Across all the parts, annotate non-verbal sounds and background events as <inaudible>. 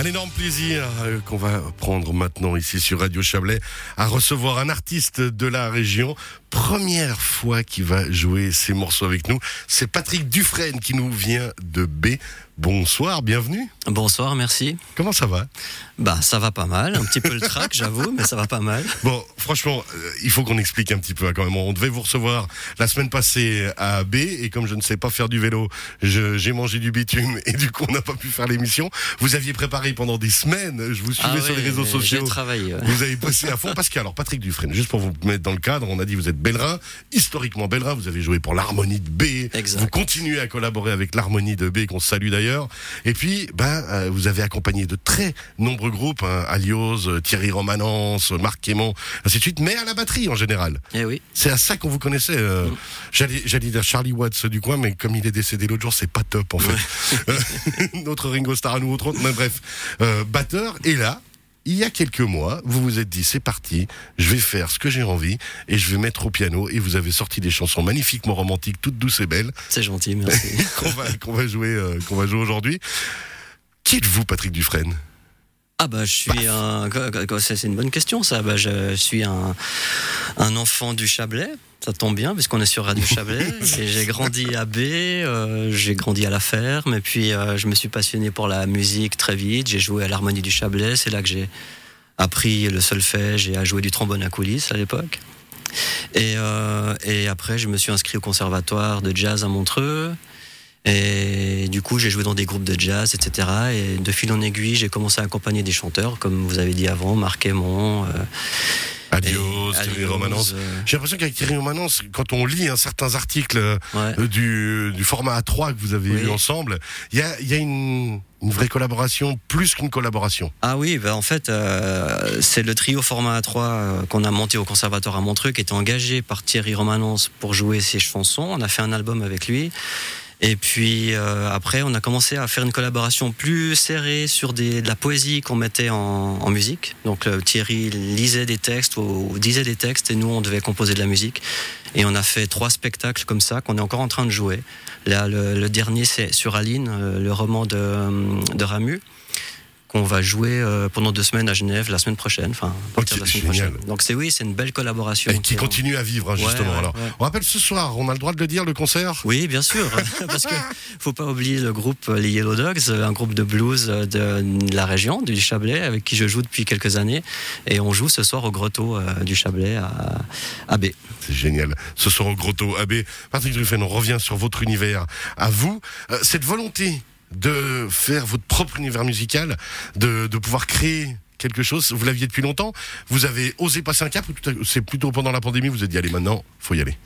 Un énorme plaisir euh, qu'on va prendre maintenant ici sur Radio Chablais à recevoir un artiste de la région. Première fois qu'il va jouer ses morceaux avec nous. C'est Patrick Dufresne qui nous vient de B. Bonsoir, bienvenue. Bonsoir, merci. Comment ça va? Bah, ça va pas mal. Un petit peu le trac, <laughs> j'avoue, mais ça va pas mal. Bon, franchement, euh, il faut qu'on explique un petit peu hein, quand même. On devait vous recevoir la semaine passée à B et comme je ne sais pas faire du vélo, j'ai mangé du bitume <laughs> et du coup on n'a pas pu faire l'émission. Vous aviez préparé pendant des semaines, je vous suivais Ah sur les réseaux J'ai sociaux. travaillé. ouais. Vous avez bossé à fond parce que alors Patrick Dufresne, juste pour vous mettre dans le cadre, on a dit vous êtes Bellerin, historiquement Bellerin, vous avez joué pour l'harmonie de B, Exact. vous continuez à collaborer avec l'harmonie de B qu'on salue d'ailleurs, et puis ben euh, vous avez accompagné de très nombreux groupes, hein, Alios, Thierry Romanence, Marc Quémont, ainsi de suite, mais à la batterie en général. Eh oui. C'est à ça qu'on vous connaissait. euh, Mm. J'allais dire Charlie Watts du coin, mais comme il est décédé l'autre jour, c'est pas top en fait. <laughs> Euh, <laughs> Notre Ringo Starr à nous autres, mais bref, euh, batteur. Et là, il y a quelques mois, vous vous êtes dit c'est parti, je vais faire ce que j'ai envie et je vais mettre au piano. Et vous avez sorti des chansons magnifiquement romantiques, toutes douces et belles, C'est gentil, merci. <laughs> qu'on va jouer euh, qu'on va jouer aujourd'hui. Qui êtes-vous, Patrick Dufresne? Ah bah je suis un. c'est une bonne question ça. Bah je suis un, un enfant du Chablais. Ça tombe bien puisqu'on est sur Radio Chablais. <laughs> J'ai grandi à B, euh, j'ai grandi à la ferme et puis euh, je me suis passionné pour la musique très vite. J'ai joué à l'harmonie du Chablais. C'est là que j'ai appris le solfège et à jouer du trombone à coulisses à l'époque. Et, euh, et après, je me suis inscrit au conservatoire de jazz à Montreux. Et du coup, j'ai joué dans des groupes de jazz, etc. Et de fil en aiguille, j'ai commencé à accompagner des chanteurs, comme vous avez dit avant, Marc Aymon. Adios, Thierry Romanence. euh, J'ai l'impression qu'avec Thierry Romanence, quand on lit hein, certains articles euh, ouais. du, du format A3 que vous avez Oui. eu ensemble, il y a, y a une, une vraie collaboration, plus qu'une collaboration. Ah oui, bah en fait, euh, c'est le trio format A3 euh, qu'on a monté au conservatoire à Montreux, qui était engagé par Thierry Romanence pour jouer ses chansons. On a fait un album avec lui. Et puis euh, après, on a commencé à faire une collaboration plus serrée sur des, de la poésie qu'on mettait en, en musique. Donc euh, Thierry lisait des textes ou, disait des textes et nous, on devait composer de la musique. Et on a fait trois spectacles comme ça qu'on est encore en train de jouer. Là, le, le dernier, c'est sur Aline, euh, le roman de, de Ramu qu'on va jouer euh, pendant deux semaines à Genève la semaine prochaine. Enfin, de la semaine prochaine. Donc c'est oui, c'est une belle collaboration. Et qui en- continue à vivre, hein, justement. ouais, Alors, ouais. on rappelle ce soir, on a le droit de le dire, le concert? Oui, bien sûr, <laughs> parce que faut pas oublier le groupe euh, les Yellow Dogs, euh, un groupe de blues de la région du Chablais avec qui je joue depuis quelques années, et on joue ce soir au Grotto euh, du Chablais à, à B. C'est génial. Ce soir au Grotto AB. Patrick Ruffen, on revient sur votre univers. À vous, euh, cette volonté de faire votre propre univers musical, de, de pouvoir créer quelque chose, vous l'aviez depuis longtemps. Vous avez osé passer un cap c'est plutôt pendant la pandémie, vous êtes dit, allez, maintenant, faut y aller?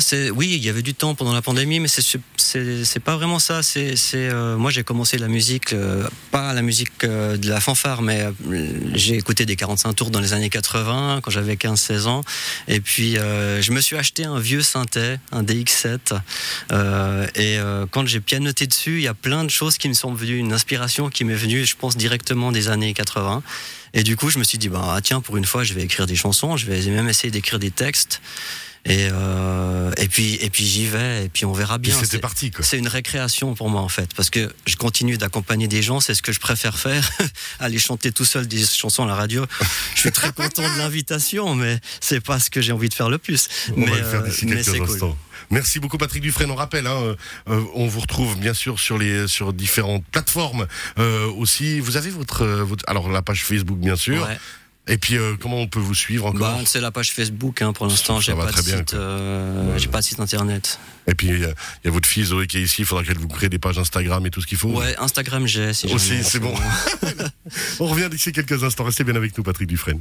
C'est oui, il y avait du temps pendant la pandémie, mais c'est pas vraiment ça. C'est euh, moi j'ai commencé la musique euh, pas la musique euh, de la fanfare, mais euh, j'ai écouté des 45 tours dans les années 80 quand j'avais 15-16 ans, et puis euh, je me suis acheté un vieux synthé, un DX7, euh, et quand j'ai pianoté dessus, il y a plein de choses qui me sont venues, une inspiration qui m'est venue, je pense directement des années 80. Et du coup, je me suis dit, bah, ah, tiens, pour une fois, je vais écrire des chansons, je vais même essayer d'écrire des textes. Et, euh, et puis, et puis j'y vais, et puis on verra bien. c'était parti, quoi. C'est une récréation pour moi, en fait, parce que je continue d'accompagner des gens, c'est ce que je préfère faire, <laughs> aller chanter tout seul des chansons à la radio. Je suis très content de l'invitation, mais c'est pas ce que j'ai envie de faire le plus. On mais, va le faire euh, d'ici mais quelques c'est cool. instants. Merci beaucoup Patrick Dufresne. On rappelle, hein, euh, euh, on vous retrouve bien sûr sur les sur différentes plateformes euh, aussi. Vous avez votre, euh, votre alors la page Facebook bien sûr. Ouais. Et puis euh, comment on peut vous suivre encore Bah, c'est la page Facebook hein, pour l'instant. J'ai pas de bien, site, euh, Ouais. pas de site internet. Et puis il y, y a votre fille Zoé qui est ici. Il faudra qu'elle vous crée des pages Instagram et tout ce qu'il faut. Ouais, Instagram j'ai. Si Aussi, c'est bon. <laughs> On revient d'ici quelques instants. Restez bien avec nous, Patrick Dufresne.